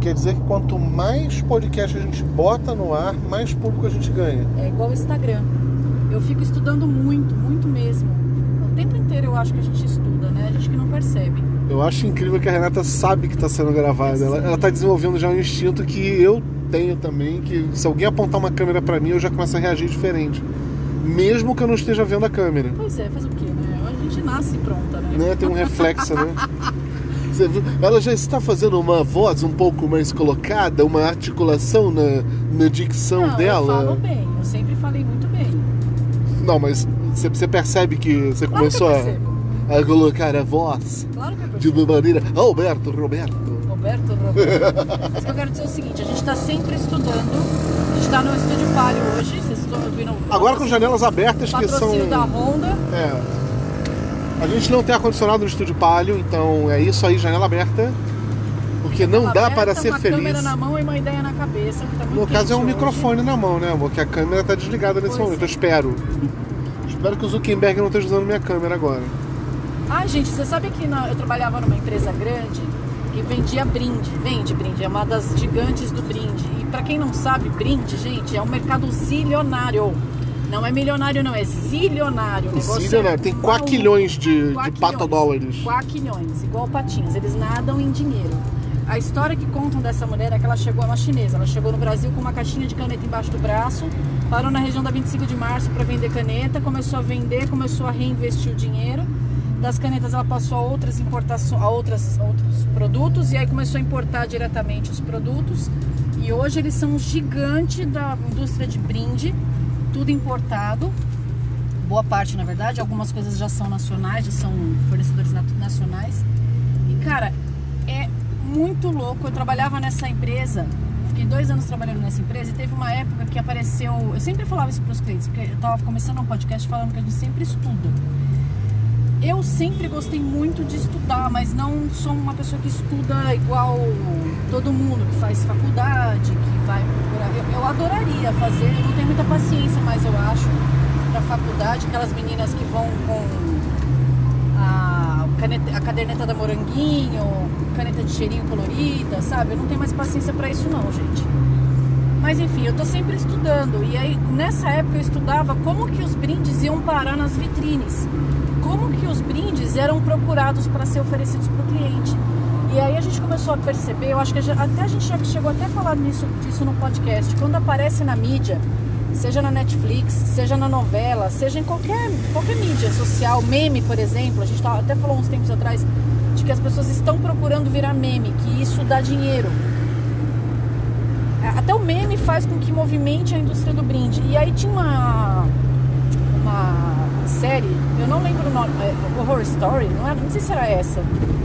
Quer dizer que quanto mais podcast a gente bota no ar, mais público a gente ganha. É igual o Instagram. Eu fico estudando muito, muito mesmo. O tempo inteiro eu acho que a gente estuda, né? A gente que não percebe. Eu acho incrível que a Renata sabe que está sendo gravada. Ela, ela tá desenvolvendo já um instinto que eu tenho também, que se alguém apontar uma câmera para mim, eu já começo a reagir diferente. Mesmo que eu não esteja vendo a câmera. Pois é, faz o quê, né? A gente nasce pronta, né? né? Tem um reflexo, né? Ela já está fazendo uma voz um pouco mais colocada, uma articulação na, na dicção não, dela. Eu falo bem, eu sempre falei muito bem. Não, mas você, percebe que você Claro começou que a, a colocar a voz Claro de uma maneira. Alberto, Roberto. Roberto, Roberto. Mas que eu quero dizer é o seguinte, a gente está sempre estudando. A gente está no Estúdio Palio hoje, vocês estão ouvindo. Agora com janelas abertas que são. da Honda. É. A gente não tem ar-condicionado no estúdio Palio, então é isso aí, janela aberta. Porque não dá aberta, para ser uma feliz. câmera na mão e uma ideia na cabeça. Tá No caso é um hoje. microfone na mão, né, amor? Que a câmera tá desligada nesse Pois momento, é. eu espero. espero que o Zuckerberg não esteja usando minha câmera agora. Ah, gente, você sabe que na- eu trabalhava numa empresa grande que vendia brinde. Vende brinde, é uma das gigantes do brinde. E pra quem não sabe, brinde, gente, é um mercado zilionário. Não é milionário, não, é zilionário. Negócio Zilionário, é tem quaquilhões de, de Quaquilhões. patodólares. Quaquilhões, igual patinhos. Eles nadam em dinheiro. A história que contam dessa mulher é que ela chegou, é uma chinesa, ela chegou no Brasil com uma caixinha de caneta embaixo do braço, parou na região da 25 de março para vender caneta, começou a vender, começou a reinvestir o dinheiro. Das canetas ela passou a outras importações, a outras, outros produtos e aí começou a importar diretamente os produtos. E hoje eles são um gigante da indústria de brinde, tudo importado boa parte na verdade, algumas coisas já são nacionais, já são fornecedores nacionais. E cara, é muito louco. Eu trabalhava nessa empresa, fiquei dois anos trabalhando nessa empresa e teve uma época que apareceu. Eu sempre falava isso para os clientes, porque eu tava começando um podcast falando que a gente sempre estuda. Eu sempre gostei muito de estudar, mas não sou uma pessoa que estuda igual todo mundo, que faz faculdade, que vai procurar. Eu, eu adoraria fazer, eu não tenho muita paciência, mas eu acho, pra faculdade, aquelas meninas que vão com a, caneta, a caderneta da Moranguinho, caneta de cheirinho colorida, sabe? Eu não tenho mais paciência pra isso não, gente. Mas enfim, eu tô sempre estudando. E aí, nessa época eu estudava como que os brindes iam parar nas vitrines. Como que os brindes eram procurados para ser oferecidos para o cliente. E aí a gente começou a perceber, eu acho que a gente- até a gente já chegou até a falar nisso, disso no podcast, quando aparece na mídia, seja na Netflix, seja na novela, seja em qualquer, qualquer mídia social, meme, por exemplo, a gente tava- até falou uns tempos atrás de que as pessoas estão procurando virar meme, que isso dá dinheiro. Até o meme faz com que movimente a indústria do brinde. E aí tinha uma, uma série, eu não lembro o nome, é, Horror Story, não, era, não sei se era essa.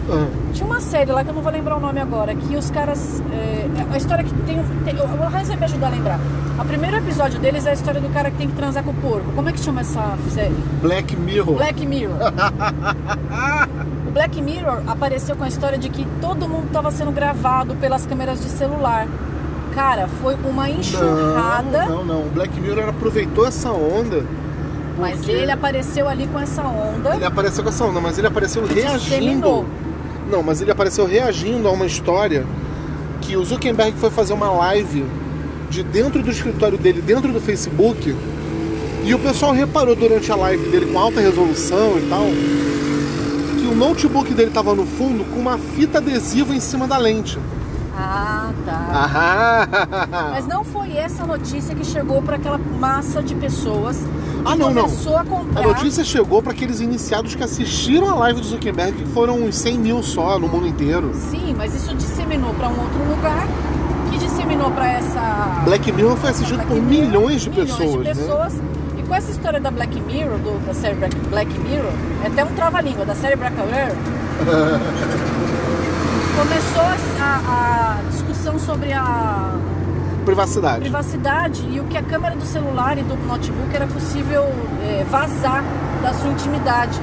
Ah, Tinha uma série lá que eu não vou lembrar o nome agora, que os caras. É, a história que tem. tem o Raiz vai me ajudar a lembrar. O primeiro episódio deles é a história do cara que tem que transar com o porco. Como é que chama essa série? Black Mirror. Black Mirror. o Black Mirror apareceu com a história de que todo mundo estava sendo gravado pelas câmeras de celular. Cara, foi uma enxurrada. Não, não, não. O Black Mirror aproveitou essa onda. Mas porque ele apareceu ali com essa onda. Ele apareceu com essa onda, mas ele apareceu reagindo. disseminou. Não, mas ele apareceu reagindo a uma história que o Zuckerberg foi fazer uma live de dentro do escritório dele, dentro do Facebook, e o pessoal reparou durante a live dele com alta resolução e tal, que o notebook dele estava no fundo com uma fita adesiva em cima da lente. Ah, tá. Mas não foi essa notícia que chegou para aquela massa de pessoas que Ah, não, não. começou a A comprar. notícia chegou para aqueles iniciados que assistiram a live do Zuckerberg, que foram uns 100 mil só no mundo inteiro. Sim, mas isso disseminou para um outro lugar, que disseminou para essa Black Mirror foi assistido Black por Mirror, milhões de milhões pessoas, de né? pessoas. E com essa história da Black Mirror, do- da série Black, Black Mirror, é até um trava-língua, da série Black Mirror, começou a, a discussão sobre a Privacidade. privacidade e o que a câmera do celular e do notebook era possível é, vazar da sua intimidade.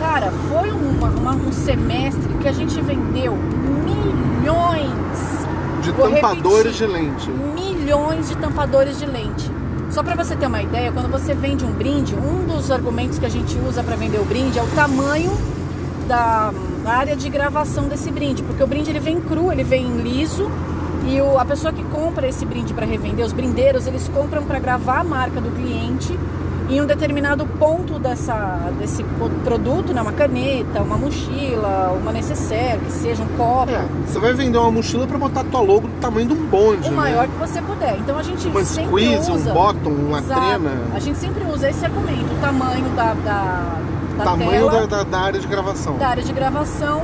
Cara, foi uma- uma- um semestre que a gente vendeu milhões De Vou tampadores repetir. de lente. milhões de tampadores de lente. Só para você ter uma ideia, quando você vende um brinde, um dos argumentos que a gente usa para vender o brinde é o tamanho da área de gravação desse brinde, porque o brinde ele vem cru, ele vem liso e o, a pessoa que compra esse brinde para revender, os brindeiros, eles compram para gravar a marca do cliente em um determinado ponto dessa, desse produto, né? uma caneta, uma mochila, uma necessaire, que seja um copo. É, você vai vender uma mochila para botar tua logo do tamanho de um bonde. O né? maior que você puder. Então a gente uma sempre squeeze, usa... um bottom, uma Exato. trena. A gente sempre usa esse argumento, o tamanho da, da, da tamanho tela, da, da, área de gravação. Da área de gravação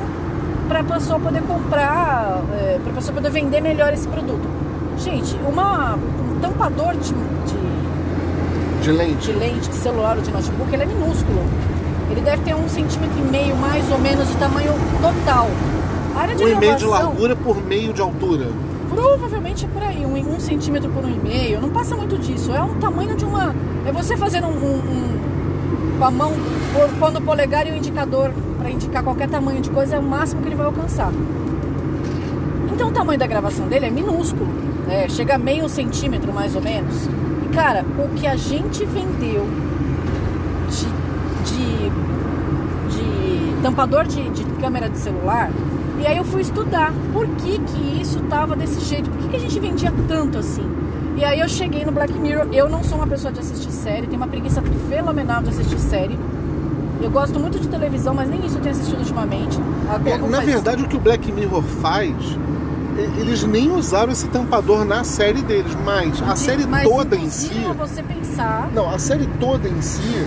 para a pessoa poder comprar, é, para a pessoa poder vender melhor esse produto. Gente, uma, um tampador de, de de lente. de lente de celular ou de notebook, ele é minúsculo. Ele deve ter um centímetro e meio mais ou menos de tamanho total. A área de um gravação, e meio de largura por meio de altura. Provavelmente é por aí, um, um centímetro por um e meio. Não passa muito disso. É um tamanho de uma. É você fazer um, um, um com a mão, pondo o polegar e o indicador para indicar qualquer tamanho de coisa, é o máximo que ele vai alcançar. Então o tamanho da gravação dele é minúsculo. É, chega a meio centímetro mais ou menos. Cara, o que a gente vendeu de, de, de tampador de, de, câmera de celular, e aí eu fui estudar por que, que isso tava desse jeito, por que, que a gente vendia tanto assim. E aí eu cheguei no Black Mirror, eu não sou uma pessoa de assistir série, tenho uma preguiça fenomenal de assistir série. Eu gosto muito de televisão, mas nem isso eu tenho assistido ultimamente. É, na verdade, isso. o que o Black Mirror faz eles nem usaram esse tampador na série deles, mas a série mas toda em si. você pensar. Não, a série toda em si,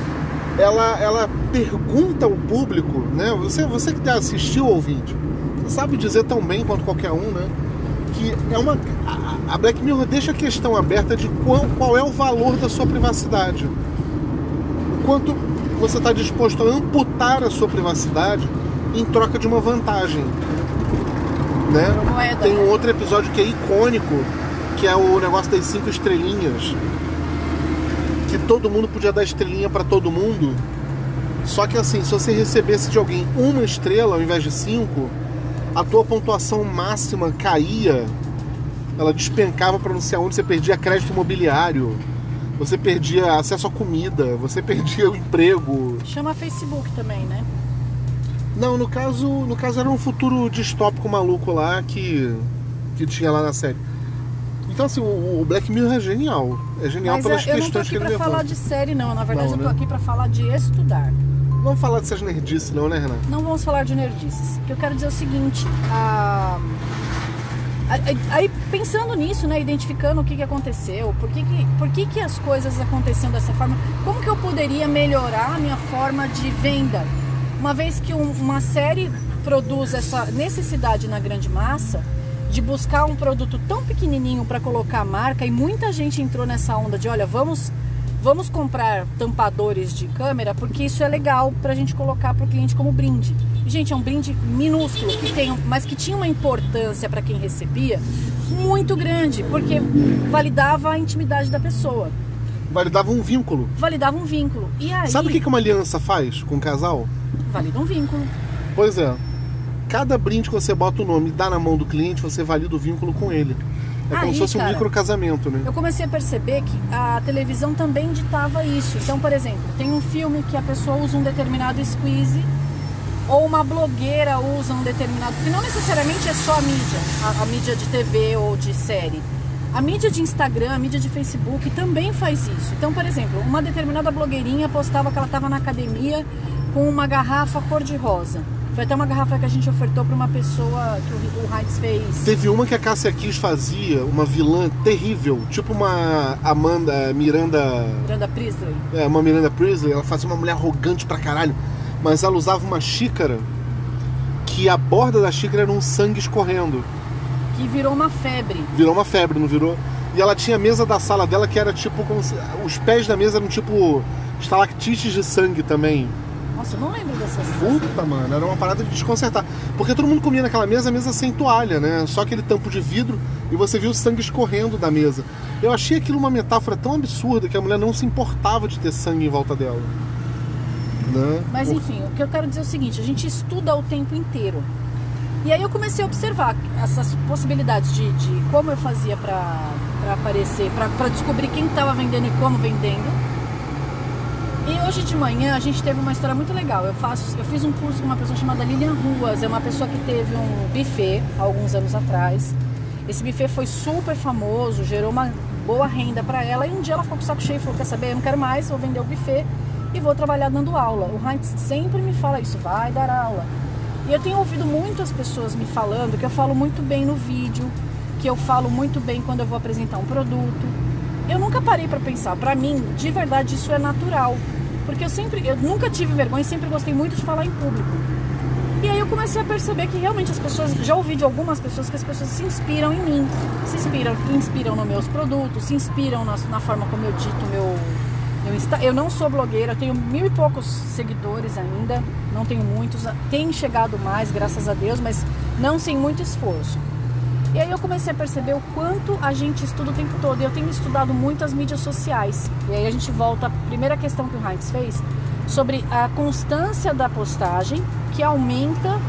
ela, ela pergunta ao público, né? Você, você que assistiu ao vídeo, sabe dizer tão bem quanto qualquer um, né? Que é uma. A Black Mirror deixa a questão aberta de qual, qual é o valor da sua privacidade. O quanto você está disposto a amputar a sua privacidade em troca de uma vantagem né? Tem um outro episódio que é icônico, que é o negócio das cinco estrelinhas. Que todo mundo podia dar estrelinha para todo mundo. Só que assim, se você recebesse de alguém uma estrela ao invés de cinco, a tua pontuação máxima caía. Ela despencava para não sei aonde, você perdia crédito imobiliário, você perdia acesso à comida, você perdia o emprego. Chama Facebook também, né? Não, no caso, no caso era um futuro distópico maluco lá que, que tinha lá na série. Então assim, o, Black Mirror é genial. É genial Mas pelas eu, eu questões que ele levanta. Eu não tô aqui pra falar de série não, na verdade não, eu tô né? aqui pra falar de estudar. Vamos falar dessas nerdices não, né, Renan? Não vamos falar de nerdices. O que eu quero dizer é o seguinte, a... Aí pensando nisso, né, identificando o que, que aconteceu, por, que, que, por que, que as coisas aconteceram dessa forma, como que eu poderia melhorar a minha forma de venda? uma vez que um, uma série produz essa necessidade na grande massa de buscar um produto tão pequenininho para colocar a marca e muita gente entrou nessa onda de olha vamos vamos comprar tampadores de câmera porque isso é legal para a gente colocar para o cliente como brinde e, gente é um brinde minúsculo que tem mas que tinha uma importância para quem recebia muito grande porque validava a intimidade da pessoa validava um vínculo validava um vínculo e aí sabe o que uma aliança faz com um casal Valida um vínculo. Pois é. Cada brinde que você bota o nome e dá na mão do cliente, você valida o vínculo com ele. É como Aí, se fosse um cara, micro casamento, né? Eu comecei a perceber que a televisão também ditava isso. Então, por exemplo, tem um filme que a pessoa usa um determinado squeeze ou uma blogueira usa um determinado. Que não necessariamente é só a mídia, a, a mídia de TV ou de série. A mídia de Instagram, a mídia de Facebook também faz isso. Então, por exemplo, uma determinada blogueirinha postava que ela estava na academia com uma garrafa cor-de-rosa. Foi até uma garrafa que a gente ofertou para uma pessoa que o Heinz fez. Teve uma que a Cássia Kiss fazia, uma vilã terrível, tipo uma Amanda Miranda. Miranda Priestley. É, uma Miranda Priestley. Ela fazia uma mulher arrogante pra caralho. Mas ela usava uma xícara que a borda da xícara era um sangue escorrendo. Que virou uma febre. Virou uma febre, não virou? E ela tinha a mesa da sala dela que era tipo. Se... Os pés da mesa eram tipo estalactites de sangue também. Nossa, eu não lembro dessas Puta, mano, era uma parada de desconcertar. Porque todo mundo comia naquela mesa, a mesa sem toalha, né? Só aquele tampo de vidro e você viu o sangue escorrendo da mesa. Eu achei aquilo uma metáfora tão absurda que a mulher não se importava de ter sangue em volta dela. Né? Mas enfim, o que eu quero dizer é o seguinte: a gente estuda o tempo inteiro. E aí eu comecei a observar essas possibilidades de, de como eu fazia para aparecer, para descobrir quem estava vendendo e como vendendo. E hoje de manhã a gente teve uma história muito legal. Eu faço, eu fiz um curso com uma pessoa chamada Lilian Ruas, é uma pessoa que teve um buffet há alguns anos atrás. Esse buffet foi super famoso, gerou uma boa renda para ela e um dia ela ficou com o saco cheio e falou: "Quer saber? Eu não quero mais, vou vender o buffet e vou trabalhar dando aula". O Heinz sempre me fala isso, vai dar aula. E eu tenho ouvido muitas pessoas me falando que eu falo muito bem no vídeo, que eu falo muito bem quando eu vou apresentar um produto. Eu nunca parei para pensar, para mim, de verdade isso é natural. Porque eu sempre, eu nunca tive vergonha e sempre gostei muito de falar em público. E aí eu comecei a perceber que realmente as pessoas, já ouvi de algumas pessoas que as pessoas se inspiram em mim, se inspiram, inspiram nos meus produtos, se inspiram na, na forma como eu dito meu, meu Insta. Eu não sou blogueira, eu tenho mil e poucos seguidores ainda, não tenho muitos, tem chegado mais, graças a Deus, mas não sem muito esforço. E aí eu comecei a perceber o quanto a gente estuda o tempo todo. Eu tenho estudado muito as mídias sociais. E aí a gente volta à primeira questão que o Heinz fez sobre a constância da postagem que aumenta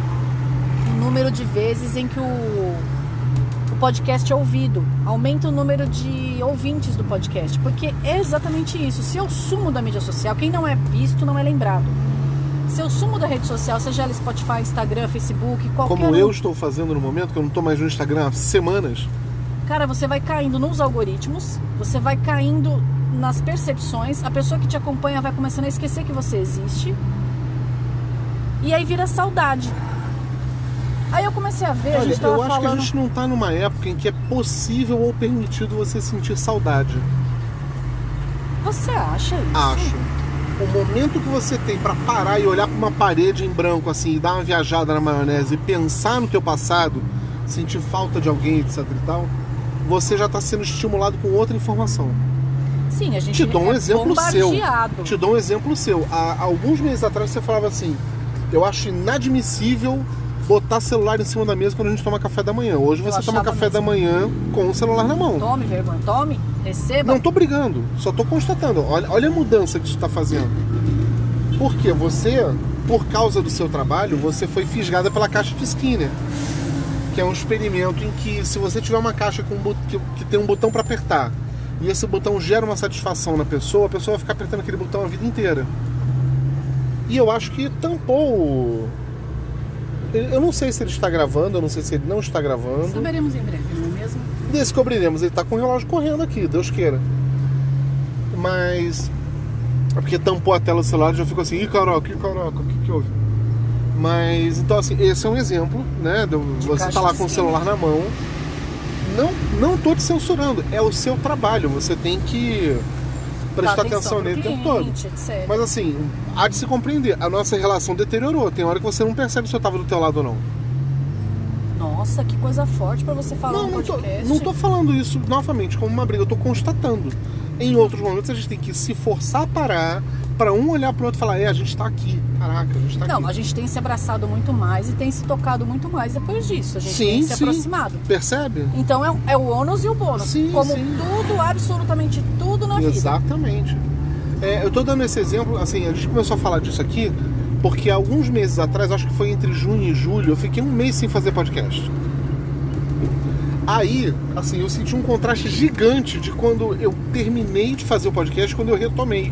o número de vezes em que o, o podcast é ouvido, aumenta o número de ouvintes do podcast, porque é exatamente isso. Se eu sumo da mídia social, quem não é visto não é lembrado. Se eu sumo da rede social, seja ela Spotify, Instagram, Facebook, qualquer Como um, eu estou fazendo no momento, que eu não estou mais no Instagram há semanas, cara, você vai caindo nos algoritmos, você vai caindo nas percepções, a pessoa que te acompanha vai começando a esquecer que você existe. E aí vira saudade. Aí eu comecei a ver, a olha, gente tava eu acho falando. que a gente não está numa época em que é possível ou permitido você sentir saudade. Você acha isso? Acho. O momento que você tem para parar e olhar para uma parede em branco assim, e dar uma viajada na maionese e pensar no teu passado, sentir falta de alguém, etc e tal, você já está sendo estimulado com outra informação. Sim, a gente Te dou um é exemplo seu. Te dou um exemplo seu. Há alguns meses atrás você falava assim: eu acho inadmissível botar celular em cima da mesa quando a gente toma café da manhã. Hoje você toma café mesmo. da manhã com o celular na mão. Tome vergonha, tome, receba. Não tô brigando, só tô constatando. Olha, olha a mudança que isso está fazendo. Porque você, por causa do seu trabalho, você foi fisgada pela caixa de Skinner. Que é um experimento em que se você tiver uma caixa com um que, que tem um botão para apertar e esse botão gera uma satisfação na pessoa, a pessoa vai ficar apertando aquele botão a vida inteira. E eu acho que tampou. Eu não sei se ele está gravando, eu não sei se ele não está gravando. Saberemos em breve, não é mesmo? Descobriremos, ele tá com o relógio correndo aqui, Deus queira. Mas. É porque tampou a tela do celular e já ficou assim, ih caraca, ih caraca, o que, que houve? Mas então assim, esse é um exemplo, né? de você caixa tá lá com o celular na mão. Não, não tô te censurando, é o seu trabalho, você tem que prestar atenção pro nele o tempo todo. etc. Mas assim, há de se compreender, a nossa relação deteriorou. Tem hora que você não percebe se eu tava do teu lado ou não. Nossa, que coisa forte pra você falar Não, no não tô, podcast. não tô falando isso novamente como uma briga, eu tô constatando. Em outros momentos a gente tem que se forçar a parar para um olhar pro outro e falar, é, a gente tá aqui. Caraca, a gente tá Não, aqui. a gente tem se abraçado muito mais e tem se tocado muito mais depois disso. A gente Sim, tem se sim. aproximado. Percebe? Então é, é o ônus e o bônus. Sim, como sim. tudo, absolutamente tudo na vida. Exatamente. É, eu tô dando esse exemplo, assim, a gente começou a falar disso aqui porque alguns meses atrás, acho que foi entre junho e julho, eu fiquei um mês sem fazer podcast. Aí, assim, eu senti um contraste gigante de quando eu terminei de fazer o podcast e quando eu retomei.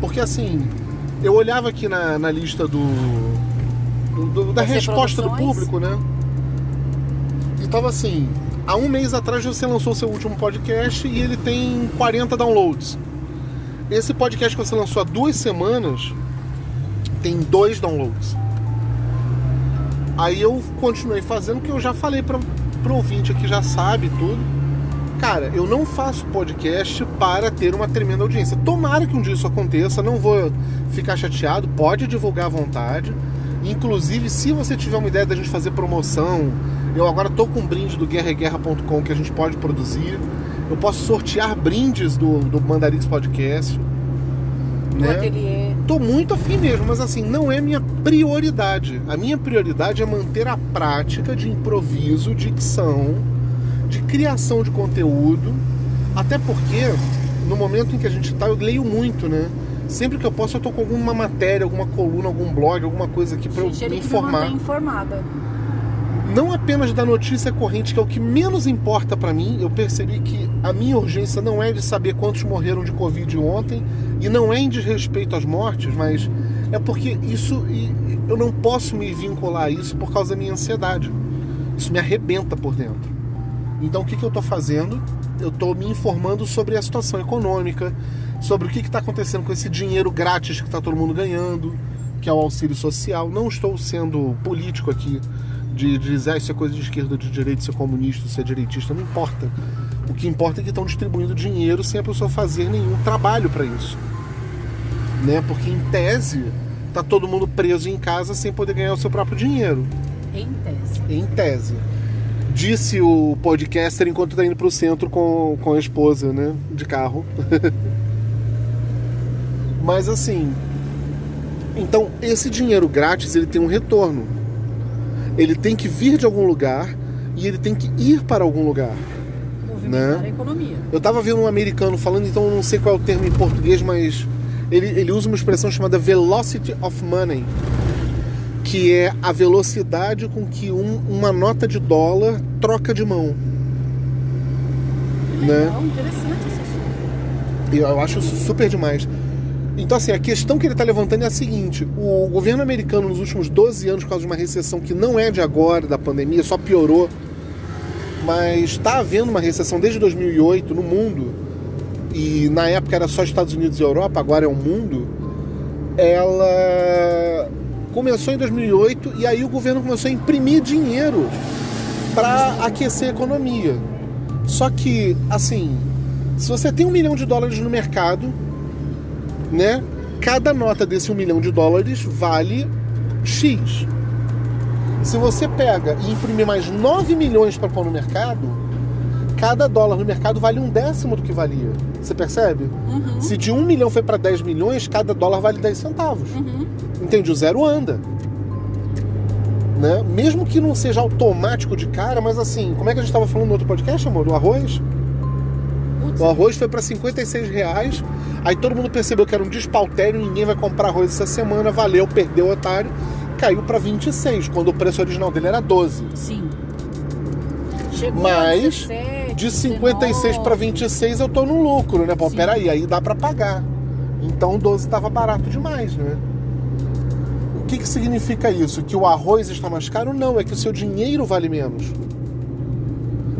Porque, assim, eu olhava aqui na, na lista do, do- do- da resposta do reproduções. público, né? E tava assim, há um mês atrás você lançou seu último podcast e ele tem 40 downloads. Esse podcast que você lançou há duas semanas tem dois downloads. Aí eu continuei fazendo o que eu já falei para pro ouvinte aqui já sabe tudo. Cara, eu não faço podcast para ter uma tremenda audiência. Tomara que um dia isso aconteça, não vou ficar chateado, pode divulgar à vontade. Inclusive, se você tiver uma ideia da gente fazer promoção, eu agora tô com um brinde do guerraguerra.com que a gente pode produzir. Eu posso sortear brindes do, do Mandarix Podcast. Do né? ateliê. Tô muito afim mesmo, mas assim, não é minha prioridade. A minha prioridade é manter a prática de improviso, dicção, de criação de conteúdo. Até porque, no momento em que a gente tá, eu leio muito, né? Sempre que eu posso, eu tô com alguma matéria, alguma coluna, algum blog, alguma coisa aqui pra eu me informar. informada. não apenas da notícia corrente, que é o que menos importa para mim. Eu percebi que a minha urgência não é de saber quantos morreram de Covid ontem, e não é em desrespeito às mortes, mas é porque isso eu não posso me vincular a isso por causa da minha ansiedade. Isso me arrebenta por dentro. Então o que, que eu estou fazendo? Eu estou me informando sobre a situação econômica, sobre o que está acontecendo com esse dinheiro grátis que está todo mundo ganhando, que é o auxílio social. Não estou sendo político aqui de, de dizer ah, isso é coisa de esquerda, de direita, isso é comunista, isso é direitista, não importa. O que importa é que estão distribuindo dinheiro sem a pessoa fazer nenhum trabalho para isso. Né? Porque em tese tá todo mundo preso em casa sem poder ganhar o seu próprio dinheiro. Em tese. Em tese. Disse o podcaster enquanto tá indo pro centro com, com a esposa, né? De carro. Mas assim. Então, esse dinheiro grátis ele tem um retorno. Ele tem que vir de algum lugar e ele tem que ir para algum lugar. Né? a economia. Eu tava vendo um americano falando, então eu não sei qual é o termo em português, mas ele, ele usa uma expressão chamada velocity of money, que é a velocidade com que um, uma nota de dólar troca de mão. Legal, né? interessante esse assunto. Eu acho isso super demais. Então, assim, a questão que ele está levantando é a seguinte: o governo americano, nos últimos 12 anos, por causa de uma recessão que não é de agora, da pandemia, só piorou, mas está havendo uma recessão desde 2008 no mundo e na época era só Estados Unidos e Europa, agora é o mundo, ela começou em 2008 e aí o governo começou a imprimir dinheiro para aquecer a economia. Só que, assim, se você tem um milhão de dólares no mercado, né? Cada nota desse um milhão de dólares vale X. Se você pega e imprimir mais 9 milhões para pôr no mercado, cada dólar no mercado vale um décimo do que valia. Você percebe? Uhum. Se de um milhão foi para 10 milhões, cada dólar vale 10 centavos. Uhum. Entende? O zero anda. Né? Mesmo que não seja automático de cara, mas assim, como é que a gente estava falando no outro podcast, amor? Do arroz? Putz, O arroz foi para 56 reais. Aí todo mundo percebeu que era um despautério, ninguém vai comprar arroz essa semana, valeu, perdeu o otário. Caiu para 26, quando o preço original dele era 12. Sim. Chegou Mas, a 17, De 56 para 26 eu tô no lucro, né? Pô, Sim. peraí, aí dá para pagar. Então 12 estava barato demais, né? O que, que significa isso? Que o arroz está mais caro? Não, é que o seu dinheiro vale menos.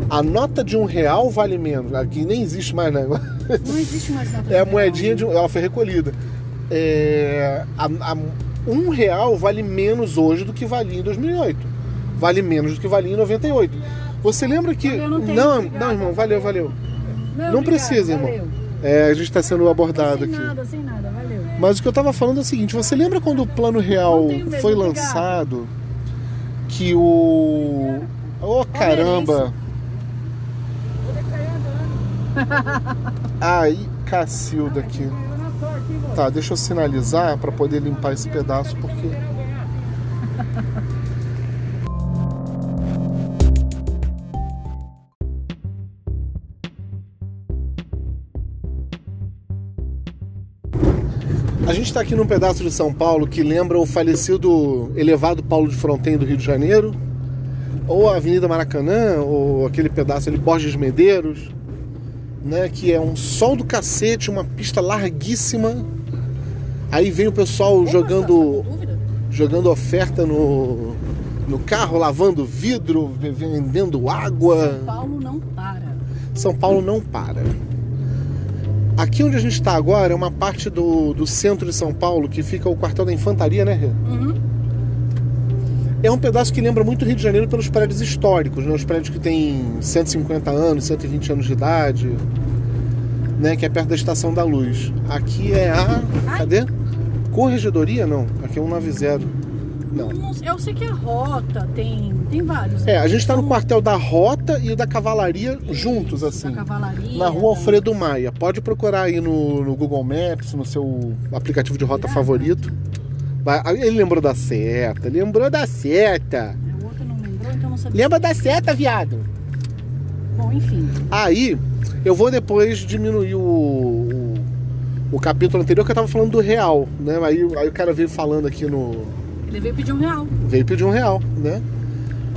A nota de um real vale menos. Aqui nem existe mais, né? Não existe mais nada. É a moedinha de um, ela foi recolhida. É, a, a- um real vale menos hoje do que valia em 2008. Vale menos do que valia em 98. Você lembra que não não, não, irmão, valeu, valeu. Não, Não precisa, irmão. valeu. É, a gente está sendo abordado sem aqui. nada, sem nada, valeu. Mas o que eu tava falando é o seguinte: você lembra quando o Plano Real medo, foi lançado? Que o. Oh, caramba! Ai, Cacilda aqui. Tá, deixa eu sinalizar para poder limpar esse pedaço, porque. Gente está aqui num pedaço de São Paulo que lembra o falecido elevado Paulo de Fronten do Rio de Janeiro, ou a Avenida Maracanã, ou aquele pedaço ali, Borges Medeiros, né? Que é um sol do cacete, uma pista larguíssima. Aí vem o pessoal Como jogando, jogando oferta no, no carro, lavando vidro, vendendo água. São Paulo não para. São Paulo não para. Aqui onde a gente está agora é uma parte do, do centro de São Paulo que fica o quartel da infantaria, né, Rê? Uhum. É um pedaço que lembra muito o Rio de Janeiro pelos prédios históricos, né? Os prédios que têm 150 anos, 120 anos de idade, né? Que é perto da Estação da Luz. Aqui é a. Ai. Cadê? Corregedoria? Não. Aqui é 190. Não. Não Eu sei que a rota tem, tem vários. É, a gente está no quartel da Rota e da Cavalaria juntos, Da assim. cavalaria. Na rua Alfredo Maia. Pode procurar aí no, no Google Maps, no seu aplicativo de rota favorito. Ah, Ele lembrou da seta, lembrou da seta. É, O outro não lembrou, então não sabia. Lembra da seta, viado? Bom, enfim. Aí, eu vou depois diminuir o, o, o capítulo anterior que eu tava falando do real, né? Aí, aí o cara veio falando aqui no. Ele veio pedir um real. Veio pedir um real, né?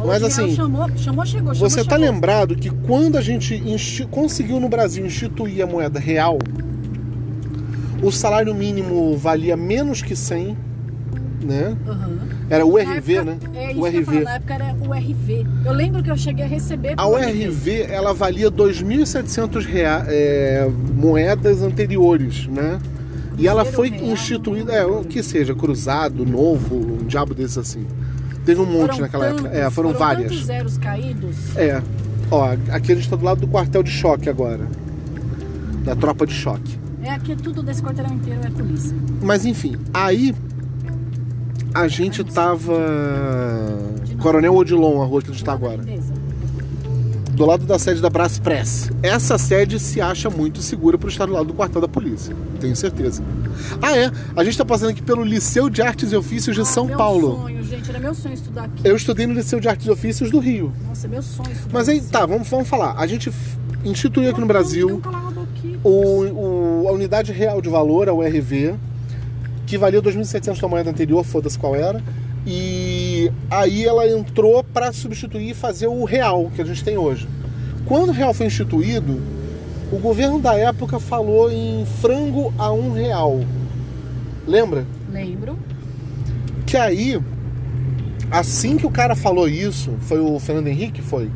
Mas assim, chamou, chamou, chegou, chamou, Você tá lembrado que quando a gente conseguiu no Brasil instituir a moeda real, o salário mínimo valia menos que 100, né? Aham. Era o RV, época- né? É isso o RV. na época era o RV. Eu lembro que eu cheguei a receber A URV ela valia 2.700 rea- é, moedas anteriores, né? E ela foi real. instituída, é, o que seja, cruzado, novo, um diabo desses assim. Teve um monte Foram naquela tantos, época. É, foram, várias. tantos zeros caídos. É. Ó, aqui a gente tá do lado do quartel de choque agora. Da tropa de choque. É aqui tudo desse quarteirão inteiro é polícia. Mas enfim, aí a gente tava. Coronel Odilon, a rua que a gente tá agora. Lindeza. Do lado da sede da Braspress. Essa sede se acha muito segura para estar do lado do quartel da polícia. Tenho certeza. Ah, é. A gente tá passando aqui pelo Liceu de Artes e Ofícios de Ah, São meu Paulo. sonho, gente, era meu sonho estudar aqui. Eu estudei no Liceu de Artes e Ofícios do Rio. Nossa, meu sonho estudar Mas aí, tá, vamos, vamos falar. A gente instituiu aqui no Brasil. boquinha. o, o- a unidade real de valor, a URV, que valia 2.700 da moeda anterior, foda-se qual era. E aí ela entrou para substituir e fazer o real que a gente tem hoje. Quando o real foi instituído, o governo da época falou em frango a um real. Lembra? Lembro. Que aí, assim que o cara falou isso, foi o Fernando Henrique? Foi?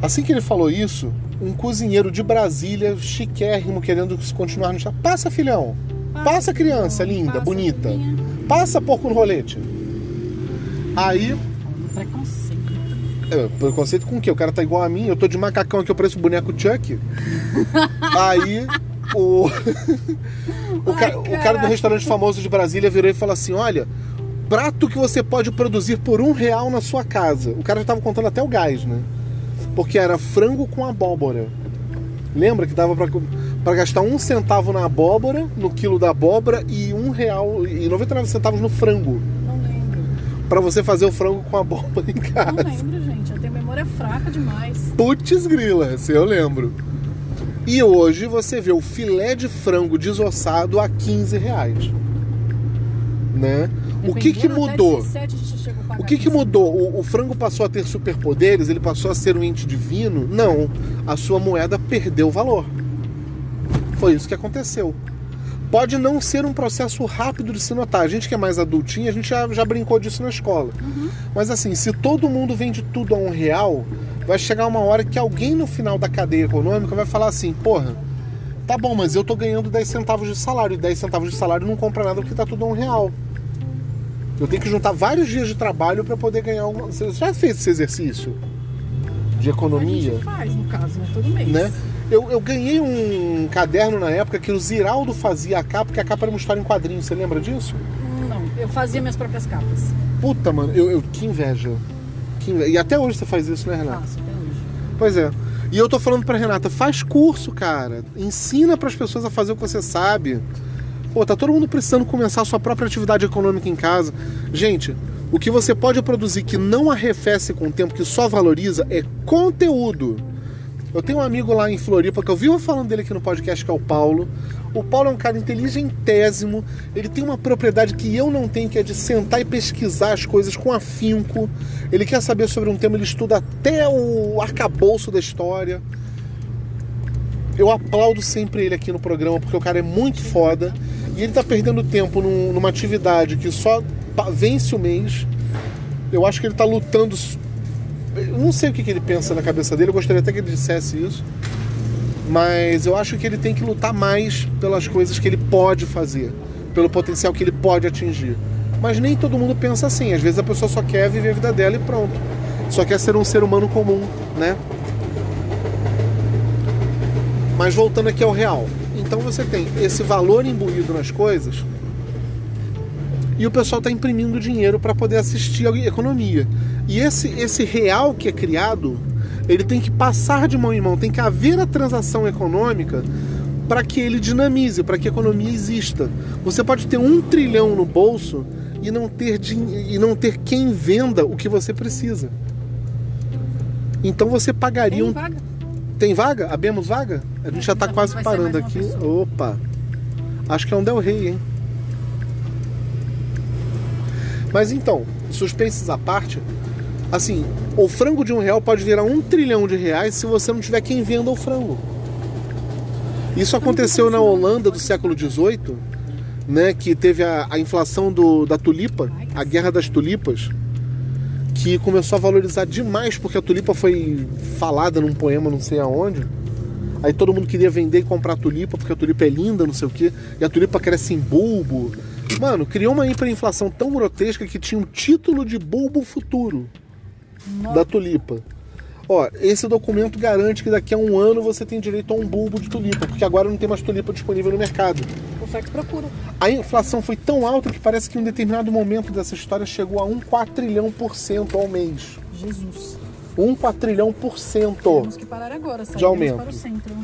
Assim que ele falou isso, um cozinheiro de Brasília, chiquérrimo, querendo continuar no estado. Passa, filhão. Passa, criança filhinho, linda, passa, bonita. filhinha. Passa, porco no rolete. Aí, Preconceito. é, preconceito com o quê? O cara tá igual a mim, eu tô de macacão aqui, eu pareço boneco Chuck. Aí, o. o, ca- Ai, o cara do restaurante famoso de Brasília virou e falou assim: olha. Prato que você pode produzir por um real na sua casa. O cara já tava contando até o gás, né? Porque era frango com abóbora. Lembra que dava pra gastar um centavo na abóbora, no quilo da abóbora, e um real e 99 centavos no frango. Não lembro. Pra você fazer o frango com abóbora em Não casa. lembro, gente. Eu tenho memória fraca demais. Putz grila, se eu lembro. E hoje você vê o filé de frango desossado a 15 reais. Né? O que que mudou? 17 a gente chegou a pagar O que que 15. mudou? O, o frango passou a ter superpoderes? Ele passou a ser um ente divino? Não. A sua moeda perdeu valor. Foi isso que aconteceu. Pode não ser um processo rápido de se notar. A gente que é mais adultinho, a gente já, já brincou disso na escola. Mas assim, se todo mundo vende tudo a um real, vai chegar uma hora que alguém no final da cadeia econômica vai falar assim, porra, tá bom, mas eu tô ganhando 10 centavos de salário, e 10 centavos de salário não compra nada porque tá tudo a um real. Eu tenho que juntar vários dias de trabalho para poder ganhar uma. Você já fez esse exercício de A economia? gente faz, no caso, né? Todo mês. Né? Eu, eu ganhei um caderno na época que o Ziraldo fazia a capa, porque a capa era uma história em quadrinhos. Você lembra disso? Não, eu fazia minhas próprias capas. Puta, mano, eu, eu- que inveja. Que inveja. E até hoje você faz isso, né, Renata? Faço até hoje. Pois é. E eu tô falando pra Renata, faz curso, cara. Ensina pras pessoas a fazer o que você sabe. Pô, tá todo mundo precisando começar a sua própria atividade econômica em casa. Gente, o que você pode produzir que não arrefece com o tempo, que só valoriza, é conteúdo. Eu tenho um amigo lá em Floripa que eu vivo falando dele aqui no podcast, que é o Paulo. O Paulo é um cara inteligentésimo. Ele tem uma propriedade que eu não tenho, que é de sentar e pesquisar as coisas com afinco. Ele quer saber sobre um tema, ele estuda até o arcabouço da história. Eu aplaudo sempre ele aqui no programa, porque o cara é muito foda. E ele tá perdendo tempo num- numa atividade que só vence o mês. Eu acho que ele tá lutando. Eu não sei o que, que ele pensa na cabeça dele, eu gostaria até que ele dissesse isso. Mas eu acho que ele tem que lutar mais pelas coisas que ele pode fazer, pelo potencial que ele pode atingir. Mas nem todo mundo pensa assim. Às vezes a pessoa só quer viver a vida dela e pronto. Só quer ser um ser humano comum, né? Mas voltando aqui ao real. Então você tem esse valor imbuído nas coisas e o pessoal está imprimindo dinheiro para poder assistir a economia. E esse, esse real que é criado, ele tem que passar de mão em mão, tem que haver a transação econômica para que ele dinamize, para que a economia exista. Você pode ter um trilhão no bolso e não ter, e não ter quem venda o que você precisa. Então você pagaria Tem um vaga? tem vaga? Abemos vaga? A gente já tá Vai quase parando aqui. pessoa. Opa! Acho que é um Del Rey, hein? Mas então, suspenses à parte, assim, o frango de um real pode virar um trilhão de reais se você não tiver quem venda o frango. Isso aconteceu na Holanda do século XVIII, né, que teve a, a inflação do, da tulipa, a guerra das tulipas, que começou a valorizar demais porque a tulipa foi falada num poema não sei aonde. Aí todo mundo queria vender e comprar tulipa porque a tulipa é linda, não sei o quê, e a tulipa cresce em bulbo. Mano, criou uma hiperinflação tão grotesca que tinha um título de bulbo futuro Da tulipa. Ó, esse documento garante que daqui a um ano você tem direito a um bulbo de tulipa, porque agora não tem mais tulipa disponível no mercado. Oferta e procura. A inflação foi tão alta que parece que em um determinado momento dessa história chegou a um quatrilhão por cento ao mês. Jesus. Um quatrilhão por cento. Temos que parar agora, sair aumento. para o centro.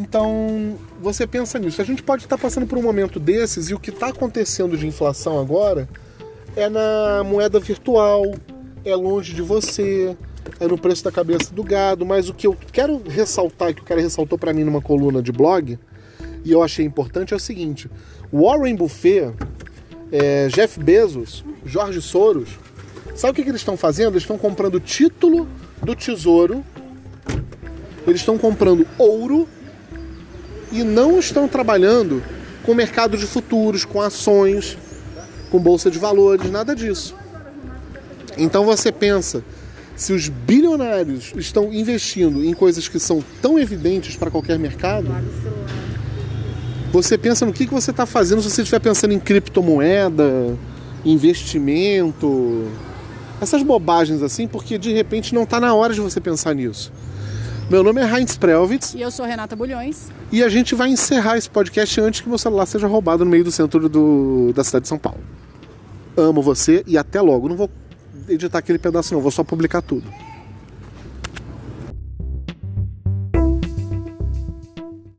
Então, você pensa nisso. A gente pode estar passando por um momento desses e o que está acontecendo de inflação agora é na moeda virtual, é longe de você, é no preço da cabeça do gado. Mas o que eu quero ressaltar, que o cara ressaltou para mim numa coluna de blog, e eu achei importante, é o seguinte: Warren Buffett, é, Jeff Bezos, Jorge Soros, sabe o que, que eles estão fazendo? Eles estão comprando título do tesouro, eles estão comprando ouro e não estão trabalhando com mercado de futuros, com ações, com bolsa de valores, nada disso. Então você pensa, se os bilionários estão investindo em coisas que são tão evidentes para qualquer mercado, você pensa no que, que você está fazendo se você estiver pensando em criptomoeda, investimento, essas bobagens assim, porque de repente não está na hora de você pensar nisso. Meu nome é Heinz Prelwitz E eu sou Renata Bulhões. e a gente vai encerrar esse podcast antes que meu celular seja roubado no meio do centro do- da cidade de São Paulo. Amo você e até logo. Não vou editar aquele pedaço, não, vou só publicar tudo.